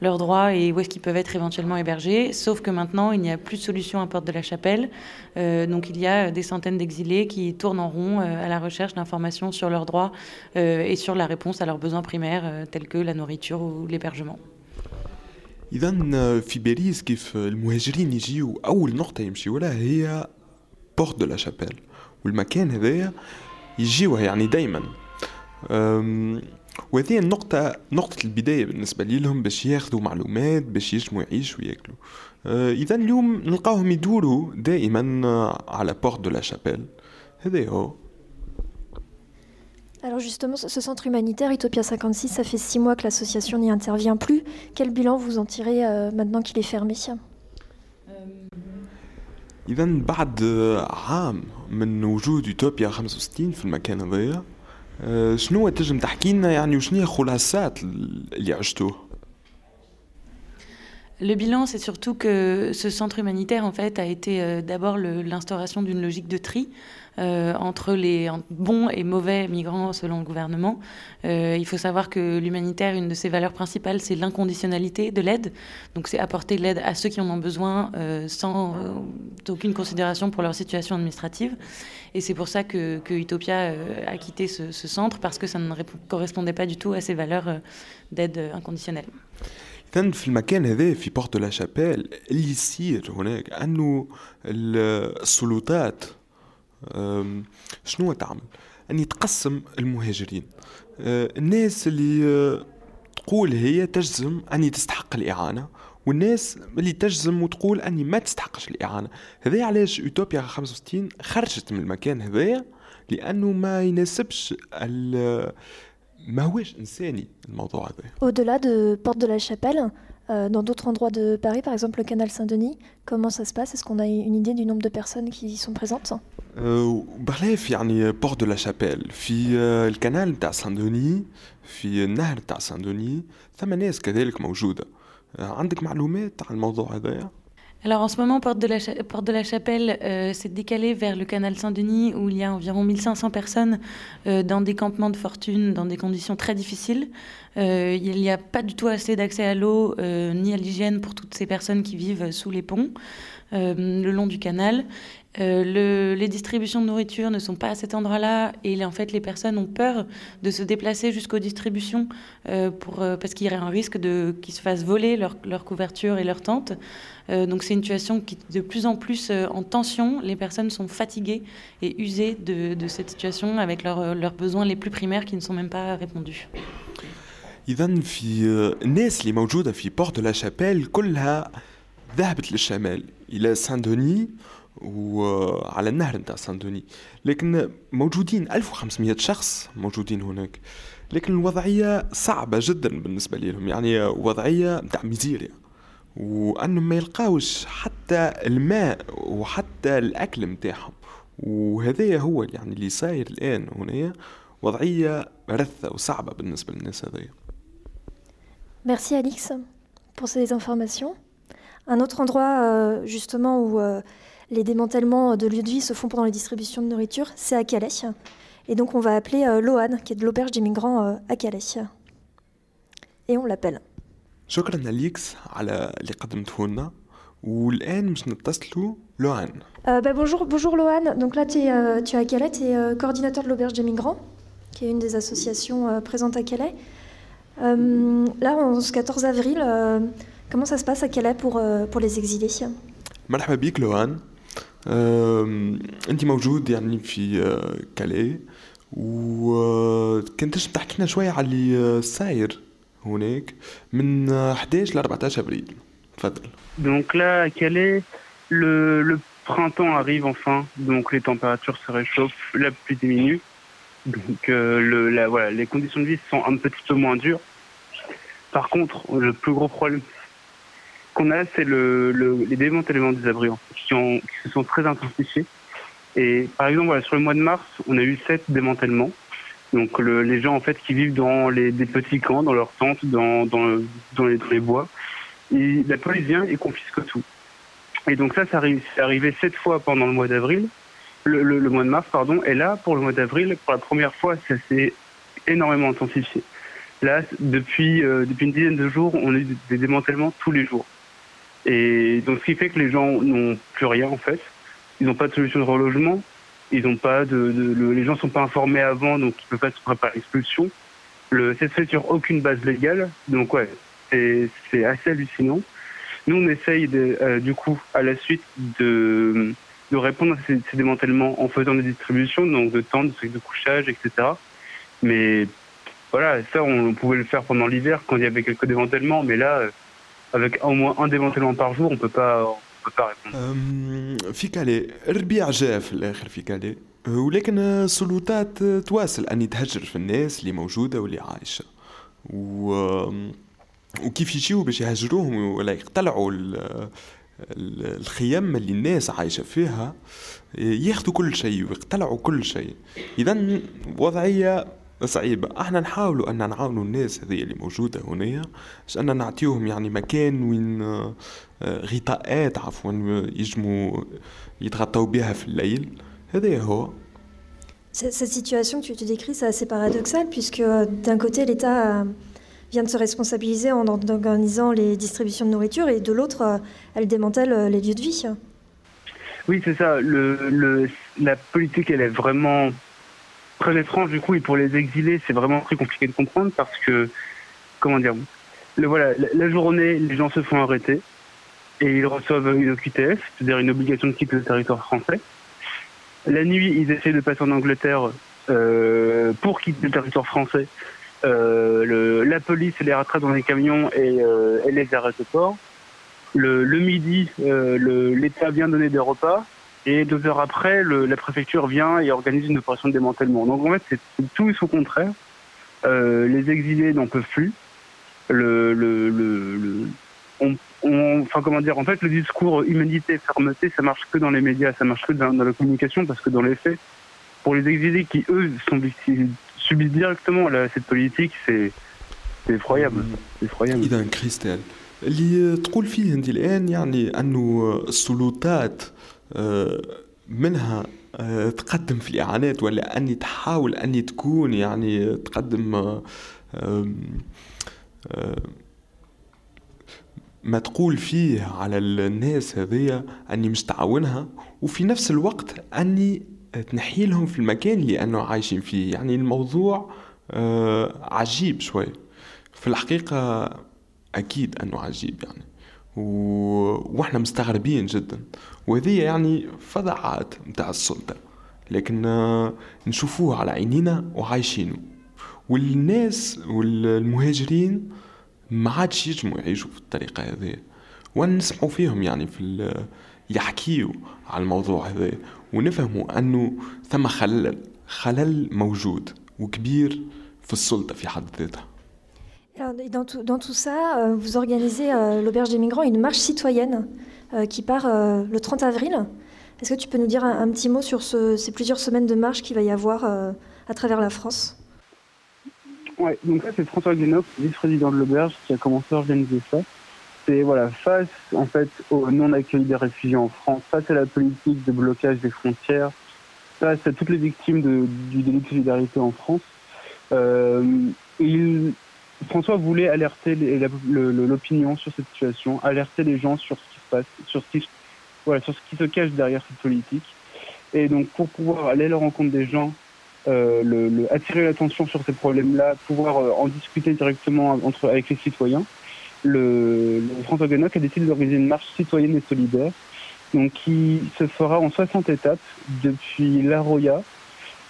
leurs droits et où est-ce qu'ils peuvent être éventuellement hébergés. Sauf que maintenant, il n'y a plus de solution à Porte de la Chapelle. Euh, donc, il y a des centaines d'exilés qui tournent en rond euh, à la recherche d'informations sur leurs droits euh, et sur la réponse à leurs besoins primaires, euh, tels que la nourriture ou l'hébergement. اذا في باريس كيف المهاجرين يجيو أول نقطة يمشيوا لها هي بورت دو لا شابيل والمكان هذايا يجيوها يعني دايما. أم، وهذه النقطة نقطة البداية بالنسبة لهم باش ياخذوا معلومات باش يجموا يعيشوا وياكلوا. أه، إذا اليوم نلقاهم يدوروا دائما آه، على بورت دو لا شابيل. هذا هو. Alors justement, ce ce centre humanitaire Utopia 56, ça fait six mois que l'association n'y intervient plus. Quel bilan vous en tirez euh, maintenant qu'il est fermé إذا بعد عام من وجود يوتوبيا 65 في المكان هذايا أه، شنو تنجم تحكي لنا يعني وشنو هي خلاصات اللي عشتوه Le bilan, c'est surtout que ce centre humanitaire, en fait, a été euh, d'abord le- l'instauration d'une logique de tri euh, entre les en- bons et mauvais migrants selon le gouvernement. Euh, il faut savoir que l'humanitaire, une de ses valeurs principales, c'est l'inconditionnalité de l'aide. Donc, c'est apporter l'aide à ceux qui en ont besoin euh, sans euh, aucune considération pour leur situation administrative. Et c'est pour ça que, que Utopia euh, a quitté ce, ce centre parce que ça ne répond- correspondait pas du tout à ses valeurs euh, d'aide euh, inconditionnelle. إذا في المكان هذا في بورت دو لا شابيل اللي يصير هناك أنه ال- السلطات شنو تعمل؟ أني تقسم المهاجرين. الناس اللي تقول هي تجزم أني تستحق الإعانة والناس اللي تجزم وتقول أني ما تستحقش الإعانة. هذا علاش اوتوبيا 65 خرجت من المكان هذايا لأنه ما يناسبش ما هوش إنساني الموضوع هذا. Au-delà de Porte de la Chapelle, euh, dans d'autres endroits de Paris, par exemple le canal Saint-Denis, comment ça se passe Est-ce qu'on a une idée du nombre de personnes qui y sont présentes بغلاف يعني بور دو لا شابيل في الكنال تاع سان دوني في النهر تاع سان دوني ثم ناس كذلك موجوده عندك معلومات على الموضوع هذايا alors en ce moment, Porte de la, Chapelle euh, s'est décalée vers le canal Saint-Denis où il y a environ 1500 personnes euh, dans des campements de fortune, dans des conditions très difficiles. Euh, il n'y a pas du tout assez d'accès à l'eau ni à l'hygiène pour toutes ces personnes qui vivent sous les ponts le long du canal. Euh, le, les distributions de nourriture ne sont pas à cet endroit-là et en fait les personnes ont peur de se déplacer jusqu'aux distributions euh, pour, euh, parce qu'il y aurait un risque de qu'ils se fassent voler leur, leur couverture et leur tente. Euh, donc c'est une situation qui est de plus en plus euh, en tension. Les personnes sont fatiguées et usées de, de cette situation avec leur, leurs besoins les plus primaires qui ne sont même pas répondus. إذا في الناس اللي موجودة في بورت لا شابيل كلها ذهبت للشمال إلى سان دوني وعلى النهر نتاع سان دوني لكن موجودين 1500 شخص موجودين هناك. لكن الوضعية صعبة جدا بالنسبة لهم يعني وضعية نتاع ميزيريا. وانهم ما يلقاوش حتى الماء وحتى الأكل نتاعهم. وهذايا هو يعني اللي صاير الآن هنا وضعية رثة وصعبة بالنسبة للناس هذايا. Merci Alix pour ces informations. Un autre endroit euh, justement où euh, les démantèlements de lieux de vie se font pendant les distributions de nourriture, c'est à Calais. Et donc on va appeler euh, Lohan, qui est de l'auberge des migrants euh, à Calais. Et on l'appelle. شكرا ليكس على اللي قدمته لنا والان باش نتصلوا لوان Euh, bah, bonjour, bonjour Lohan. Donc là, t'es, euh, tu es à Calais, tu es coordinateur de l'Auberge des Migrants, qui est une des associations euh, présentes à Calais. Euh, là, en ce 14 avril, euh, comment ça se passe à Calais pour, euh, pour les exilés مرحبا بك لوان آم، انت موجود يعني في آه، كالي وكنت تنجم تحكي لنا شويه على اللي آه، صاير هناك من آه، 11 ل 14 ابريل تفضل Donc là, à Calais, le, le printemps arrive enfin, donc les températures se réchauffent, la pluie diminue. Donc euh, le, la, voilà, les conditions de vie sont un petit peu moins dures. Par contre, le plus gros problème qu'on a, c'est le, le- les démantèlements des abris qui, ont- qui se sont très intensifiés. Et par exemple, sur le mois de mars, on a eu sept démantèlements. Donc le- les gens en fait qui vivent dans les, des petits camps, dans leurs tentes, dans, les, bois, et la police vient et confisque tout. Et donc ça, ça arrive, c'est arrivé sept fois pendant le mois d'avril, le, mois de mars, pardon. Et là, pour le mois d'avril, pour la première fois, ça s'est énormément intensifié. Là, depuis, euh, depuis une dizaine de jours, on a eu des démantèlements tous les jours. Et donc, ce qui fait que les gens n'ont plus rien, en fait. Ils n'ont pas de solution de relogement. Ils n'ont pas de, de- le- les gens sont pas informés avant, donc ils ne peuvent pas se préparer à l'expulsion. Le, c'est fait sur aucune base légale. Donc, ouais, c'est, assez hallucinant. Nous, on essaye, euh, du coup, à la suite, de, de répondre à ces, démantèlements en faisant des distributions, donc de tentes, de de couchage, etc. Mais voilà, ça, on pouvait le faire pendant l'hiver quand il y avait quelques démantèlements, mais là, euh, avec au moins un démantèlement par jour, on on peut pas. أم، في كالي الربيع جاء في الآخر في كالي ولكن السلطات تواصل اني تهجر في الناس اللي موجوده واللي عايشه و وكيف يجيو باش يهجروهم ولا يقتلعوا ال- ال- الخيام اللي الناس عايشه فيها ياخذوا كل شيء ويقتلعوا كل شيء اذا وضعيه صعيبة احنا نحاولوا ان نعاونوا الناس هذه اللي موجودة هنا باش ان نعطيوهم يعني مكان وين آه، آه، غطاءات عفوا يجموا يتغطوا بها في الليل هذا هو C- Cette situation que tu te décris, c'est assez paradoxal, puisque euh, d'un côté, l'État euh, vient de se responsabiliser en en organisant les distributions de nourriture, et de l'autre, euh, elle démantèle euh, les lieux de vie. Oui, c'est ça. Le, le, la politique, elle est vraiment très étrange du coup, et pour les exilés, c'est vraiment très compliqué de comprendre parce que, comment dire, le, voilà, la, journée, les gens se font arrêter et ils reçoivent une OQTF, c'est-à-dire une obligation de quitter le territoire français. La nuit, ils essaient de passer en Angleterre euh, pour quitter le territoire français. Euh, la police les rattrape dans les camions et, et les arrête au port. Le, midi, l'État vient donner des repas. Et deux heures après, la préfecture vient et organise une opération de démantèlement. Donc en fait, c'est tout et son contraire. les exilés n'en peuvent plus. Le, le, le, enfin comment dire, en fait, le discours humanité, fermeté, ça marche que dans les médias, ça marche que dans, la communication, parce que dans les faits, pour les exilés qui eux sont subissent directement cette politique, c'est effroyable, effroyable. إذا كريستال اللي تقول فيه أنت الآن يعني أنه السلطات منها تقدم في الإعانات ولا أني تحاول أني تكون يعني تقدم ما تقول فيه على الناس هذيا أني مش تعاونها وفي نفس الوقت أني تنحي لهم في المكان اللي أنه عايشين فيه. يعني الموضوع آه عجيب شوي. في الحقيقة أكيد أنه عجيب يعني. و... وإحنا مستغربين جدا. وهذه يعني فضعات متاع السلطة. لكن آه نشوفوه على عينينا وعايشينه والناس والمهاجرين ما عادش يجموا يعيشوا في الطريقة هذه. ونسمعوا فيهم يعني في يحكيوا على الموضوع هذا. ونفهموا أنه ثم خلل خلل موجود وكبير في السلطة في حد ذاتها. Dans tout, dans tout ça, euh, vous organisez euh, l'Auberge des Migrants une marche citoyenne. Qui part euh, le 30 avril. Est-ce que tu peux nous dire un, petit mot sur ce, ces plusieurs semaines de marche qu'il va y avoir euh, à travers la France? Ouais, donc là, c'est François Guénoc, vice-président de l'Auberge, qui a commencé à organiser ça. C'est voilà, face en fait au non-accueil des réfugiés en France, face à la politique de blocage des frontières, face à toutes les victimes du délit de solidarité en France. Euh, François voulait alerter l'opinion sur cette situation, alerter les gens sur sur ce qui, sur ce qui se cache derrière cette politique. Et donc, pour pouvoir aller à la rencontre des gens euh, attirer l'attention sur ces problèmes-là, pouvoir euh, en discuter directement entre, avec les citoyens. Le, François Guenoc a décidé d'organiser une marche citoyenne et solidaire, donc qui se fera en 60 étapes depuis La Roya,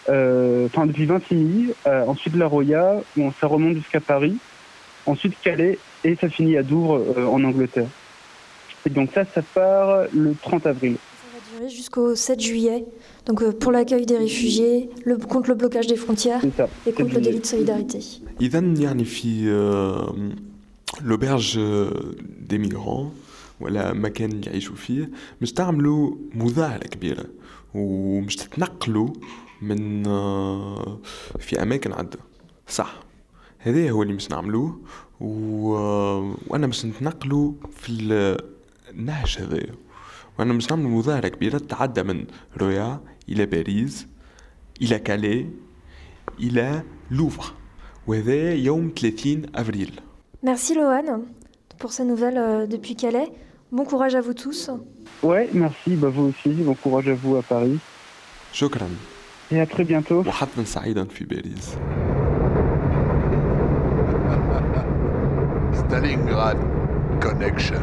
euh, enfin depuis Vintimille, ensuite La Roya, où ça remonte jusqu'à Paris, ensuite Calais et ça finit à Douvres en Angleterre. Et donc ça, ça part le 30 avril. Ça va durer jusqu'au 7 juillet. Donc euh, pour l'accueil des réfugiés, le, contre le blocage des frontières et contre le délit de solidarité. إذا يعني في l'auberge des migrants ولا مكان اللي يعيشوا فيه مش تعملوا مظاهرة كبيرة ومش تتنقلوا من في أماكن عدة صح هذا هو اللي مش نعملوه و... وأنا مش نتنقلوا في النهج هذايا وأنا مش نعمل مظاهرة كبيرة تتعدى من رويا إلى باريس إلى كالي إلى لوفر وهذا يوم 30 أفريل Merci Lohan pour ces nouvelles euh, depuis Calais. Bon courage à vous tous. Ouais, merci, bah vous aussi. Bon courage à vous à Paris. شكرا. Et à très bientôt. وحتما سعيدا في باريس. Stalingrad Connection.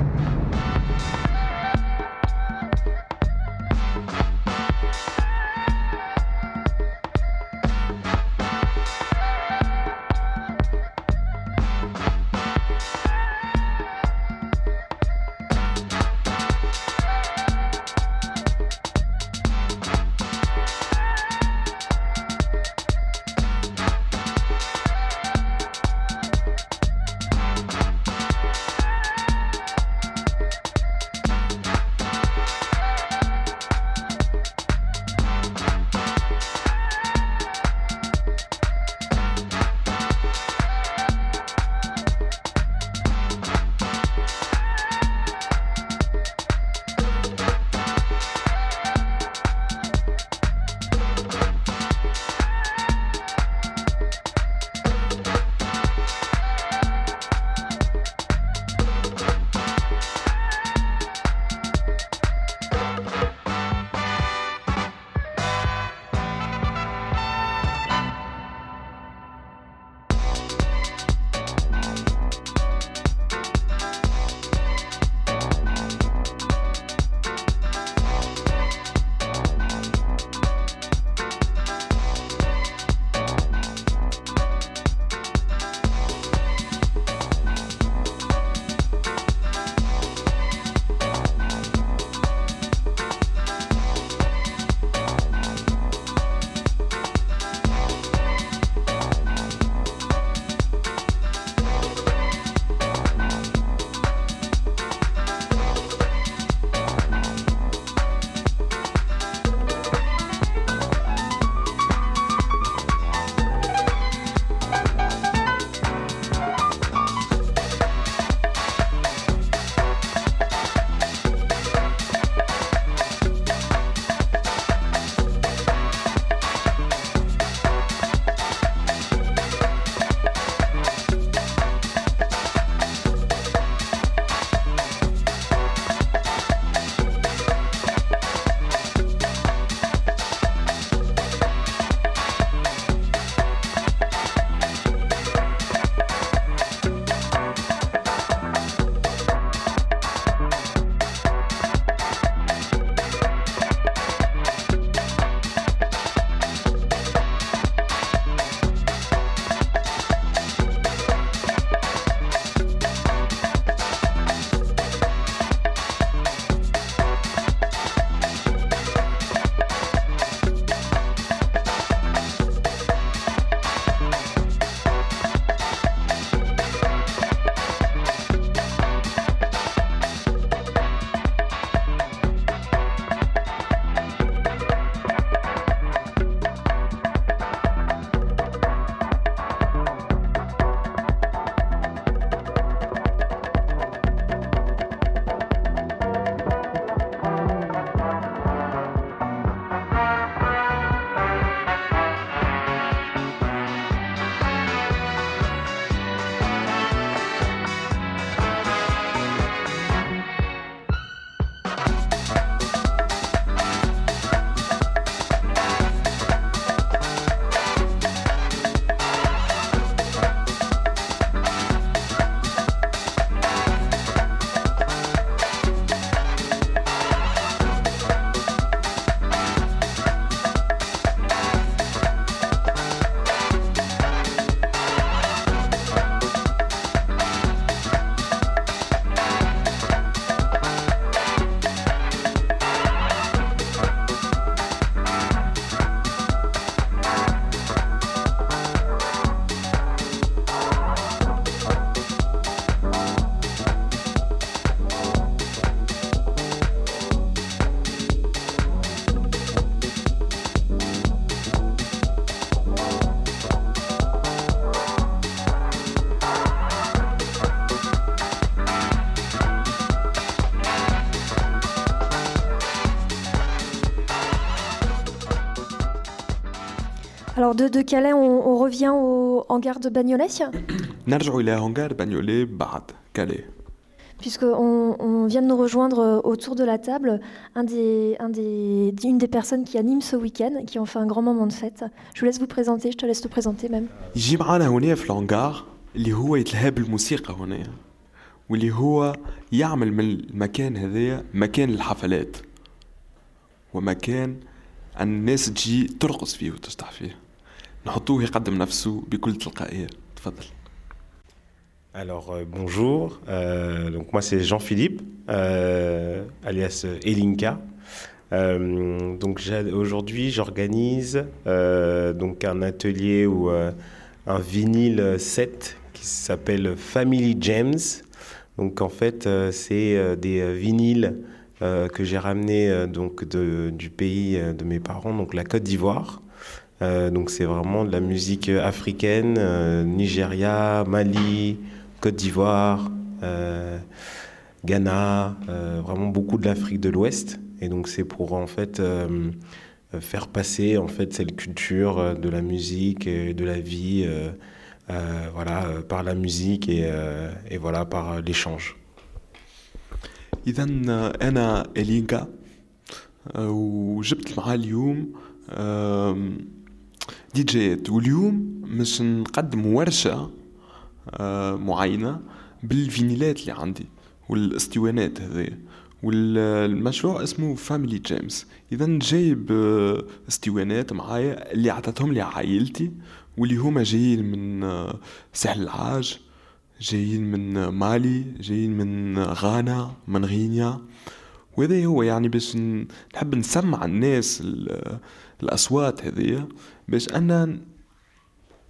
Alors de, de Calais, on, on revient au hangar de Bagnolet نرجع إلى هونغار بانيولي بعد كالي Puisqu'on on vient de nous rejoindre euh, autour de la table, un des, un des, une des personnes qui anime ce week-end, qui ont fait un grand moment de fête. Je vous laisse vous présenter, je te laisse te présenter même. يجي معانا هنا في الهونغار اللي هو يتلهى بالموسيقى هنا واللي هو يعمل من المكان هذايا مكان الحفلات ومكان أن الناس تجي ترقص فيه وتشطح فيه نحطوه يقدم نفسه بكل تلقائية تفضل Alors euh, bonjour, Euh, donc moi c'est Jean-Philippe, euh, alias Elinka. Euh, donc j'ai- aujourd'hui j'organise euh, donc un atelier ou euh, un vinyle set qui s'appelle Family Gems. Donc en fait euh, c'est euh, des euh, vinyles euh, que j'ai ramenés euh, donc de- du pays euh, de mes parents, donc la Côte d'Ivoire. Euh, donc c'est vraiment de la musique africaine, euh, Nigeria, Mali, Côte d'Ivoire, euh, Ghana, euh, vraiment beaucoup de l'Afrique de l'Ouest. Et donc c'est pour en fait euh, euh, faire passer en fait cette culture euh, de la musique et de la vie, euh, euh, voilà, euh, par la musique et, euh, et voilà par euh, l'échange. إذا أنا إلينكا آه، وجبت معاه اليوم دي جيات واليوم مش نقدم ورشة آه، معينة بالفينيلات اللي عندي والاسطوانات هذيا والمشروع اسمه فاميلي جيمس اذا جايب آه، اسطوانات معايا اللي عطتهم لي عائلتي واللي هما جايين من آه، ساحل العاج جايين من مالي جايين من غانا من غينيا. وهذا هو يعني باش ن- نحب نسمع الناس ال- الأصوات هذيا باش أن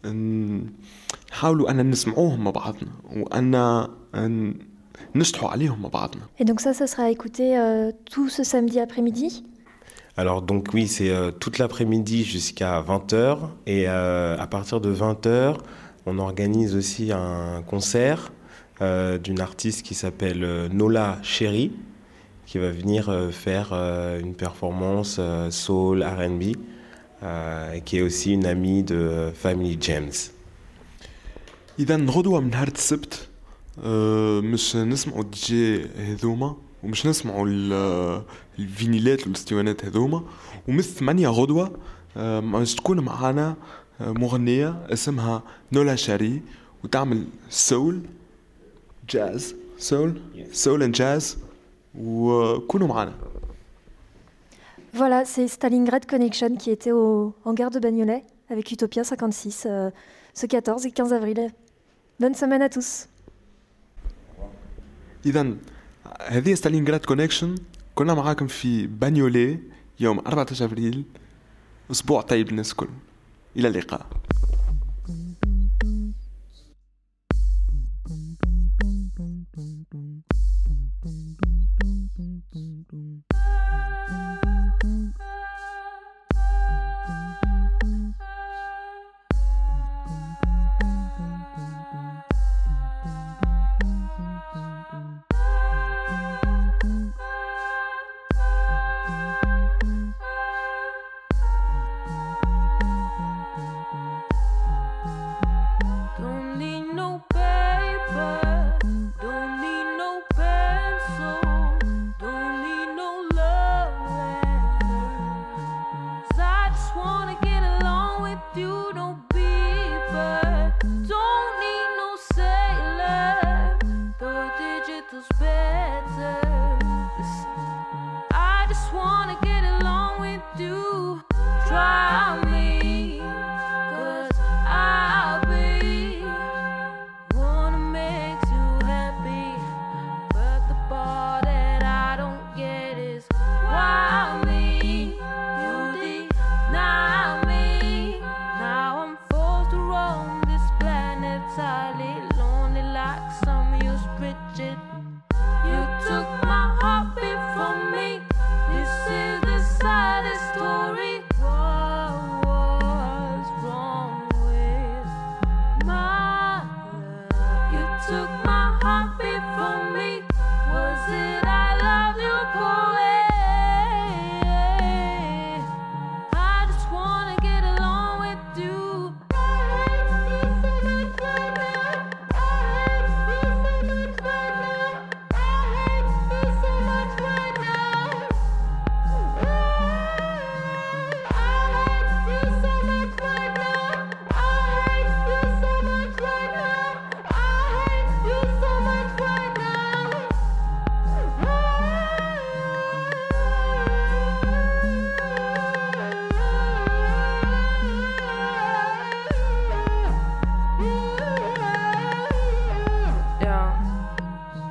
ن- نحاولوا أن نسمعوهم مع بعضنا وأن ن- نشطحوا عليهم مع بعضنا Et donc ça, ça sera écouté euh, tout ce samedi après-midi Alors donc oui, c'est euh, toute l'après-midi jusqu'à 20h et euh, à partir de 20h, on organise aussi un concert euh, d'une artiste qui s'appelle euh, Nola Chéri qui va venir euh, faire euh, une performance euh, soul R&B euh, et qui est aussi une amie de Family James. إذا غدوة من نهار السبت آه، مش نسمعوا الدي جي هذوما ومش نسمعوا ال- الفينيلات والاسطوانات هذوما ومن ثمانية غدوة آه، مش تكون معانا آه، مغنية اسمها نولا شاري وتعمل سول جاز سول سول اند جاز وكونوا معانا Voilà, c'est Stalingrad Connection qui était au hangar de Bagnolet avec Utopia 56 euh, ce 14 et 15 avril. Bonne semaine à tous. إذا هذه ستالينغراد كونكشن كنا معاكم في بانيولي يوم 14 أبريل أسبوع طيب للناس الكل إلى اللقاء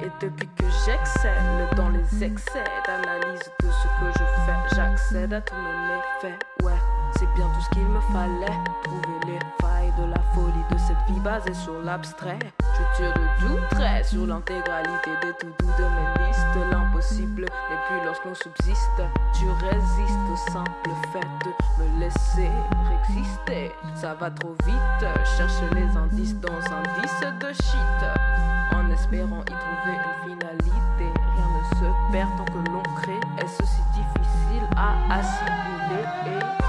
Et depuis que j'excelle dans les excès d'analyse de ce que je fais, j'accède à tous mes méfaits. Ouais, c'est bien tout ce qu'il me fallait. Trouver les failles de la folie de cette vie basée sur l'abstrait. Je tire de doux sur l'intégralité des tout doux de mes listes. L'impossible n'est plus lorsqu'on subsiste. Tu résistes au simple fait de me laisser exister. Ça va trop vite, cherche les indices dans un de shit. En espérant y trouver une finalité, rien ne se perd tant que l'on crée. Est-ce si difficile à assimiler?